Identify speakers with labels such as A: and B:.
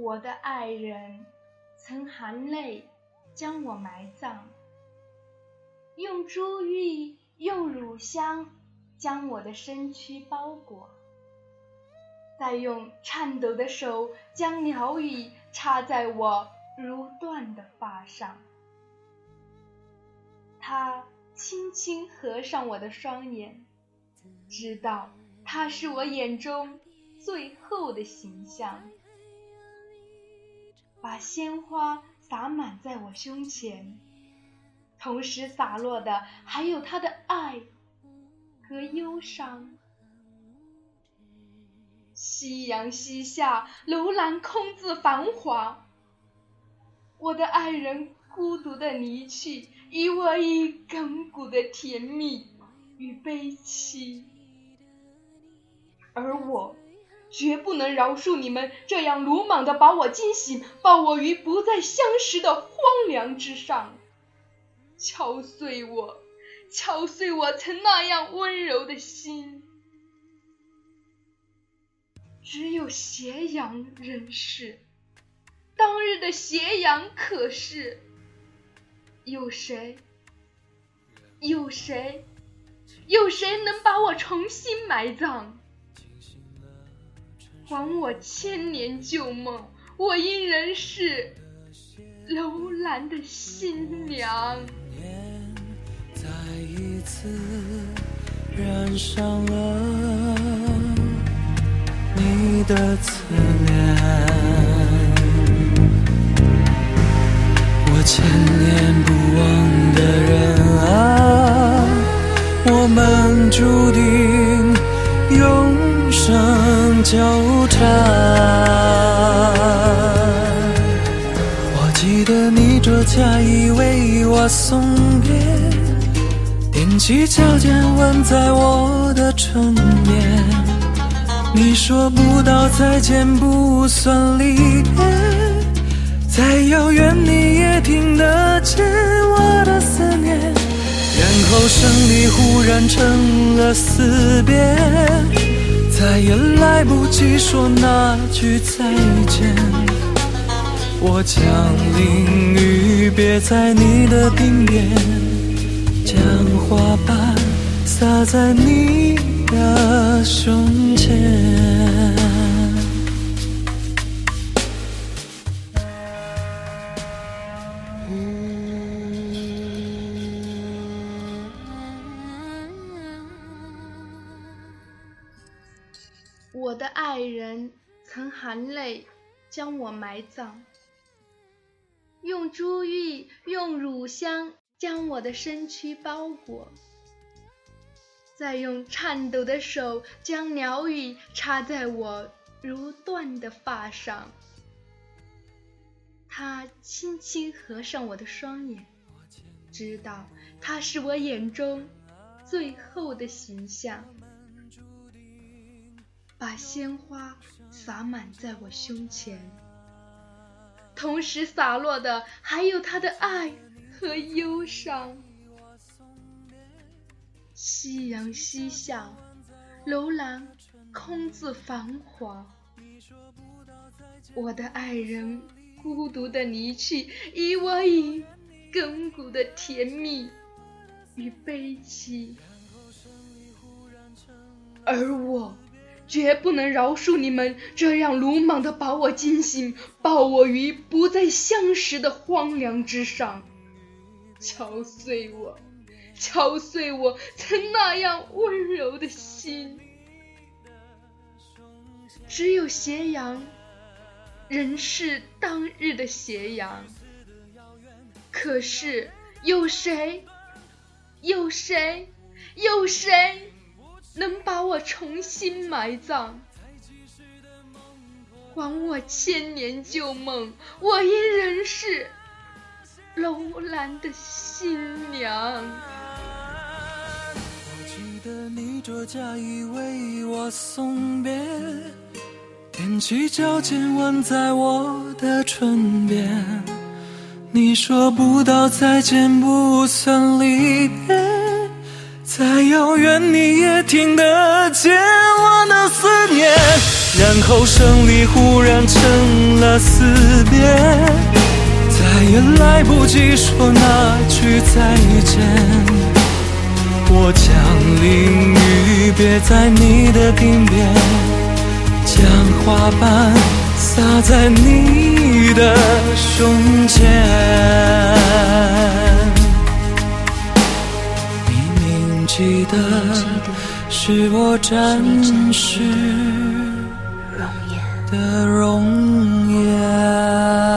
A: 我的爱人曾含泪将我埋葬，用珠玉，用乳香将我的身躯包裹，再用颤抖的手将鸟语插在我如缎的发上。他轻轻合上我的双眼，知道他是我眼中最后的形象。把鲜花洒满在我胸前，同时洒落的还有他的爱和忧伤。夕阳西下，楼兰空自繁华。我的爱人孤独的离去，遗我以亘古的甜蜜与悲戚，而我。绝不能饶恕你们这样鲁莽的把我惊醒，抱我于不再相识的荒凉之上，敲碎我，敲碎我曾那样温柔的心。只有斜阳仍是当日的斜阳，可是有谁？有谁？有谁能把我重新埋葬？还我千年旧梦，我应仍是楼兰的新娘。
B: 再一次染上了你的侧脸，我千年不忘的人啊，我们注定纠缠。我记得你着嫁衣为我送别，踮起脚尖吻在我的唇边。你说不到再见不算离别，再遥远你也听得见我的思念。然后胜利忽然成了死别。再也来不及说那句再见，我将淋雨别在你的鬓边，将花瓣洒在你的胸前。
A: 我的爱人曾含泪将我埋葬，用珠玉、用乳香将我的身躯包裹，再用颤抖的手将鸟语插在我如缎的发上。他轻轻合上我的双眼，知道他是我眼中最后的形象。把鲜花洒满在我胸前，同时洒落的还有他的爱和忧伤。夕阳西下，楼兰空自繁华。我的爱人孤独的离去，遗我以亘古的甜蜜与悲戚，而我。绝不能饶恕你们这样鲁莽的把我惊醒，抱我于不再相识的荒凉之上，敲碎我，敲碎我曾那样温柔的心。只有斜阳，仍是当日的斜阳。可是有谁？有谁？有谁？能把我重新埋葬，还我千年旧梦，我应仍是楼兰的新娘。
B: 我记得你着嫁衣为我送别，踮起脚尖吻在我的唇边。你说不到再见不算离别。再遥远，你也听得见我的思念。然后胜利忽然成了死别，再也来不及说那句再见。我将淋雨别在你的鬓边，将花瓣洒在你的胸前。记得是我暂时的容颜。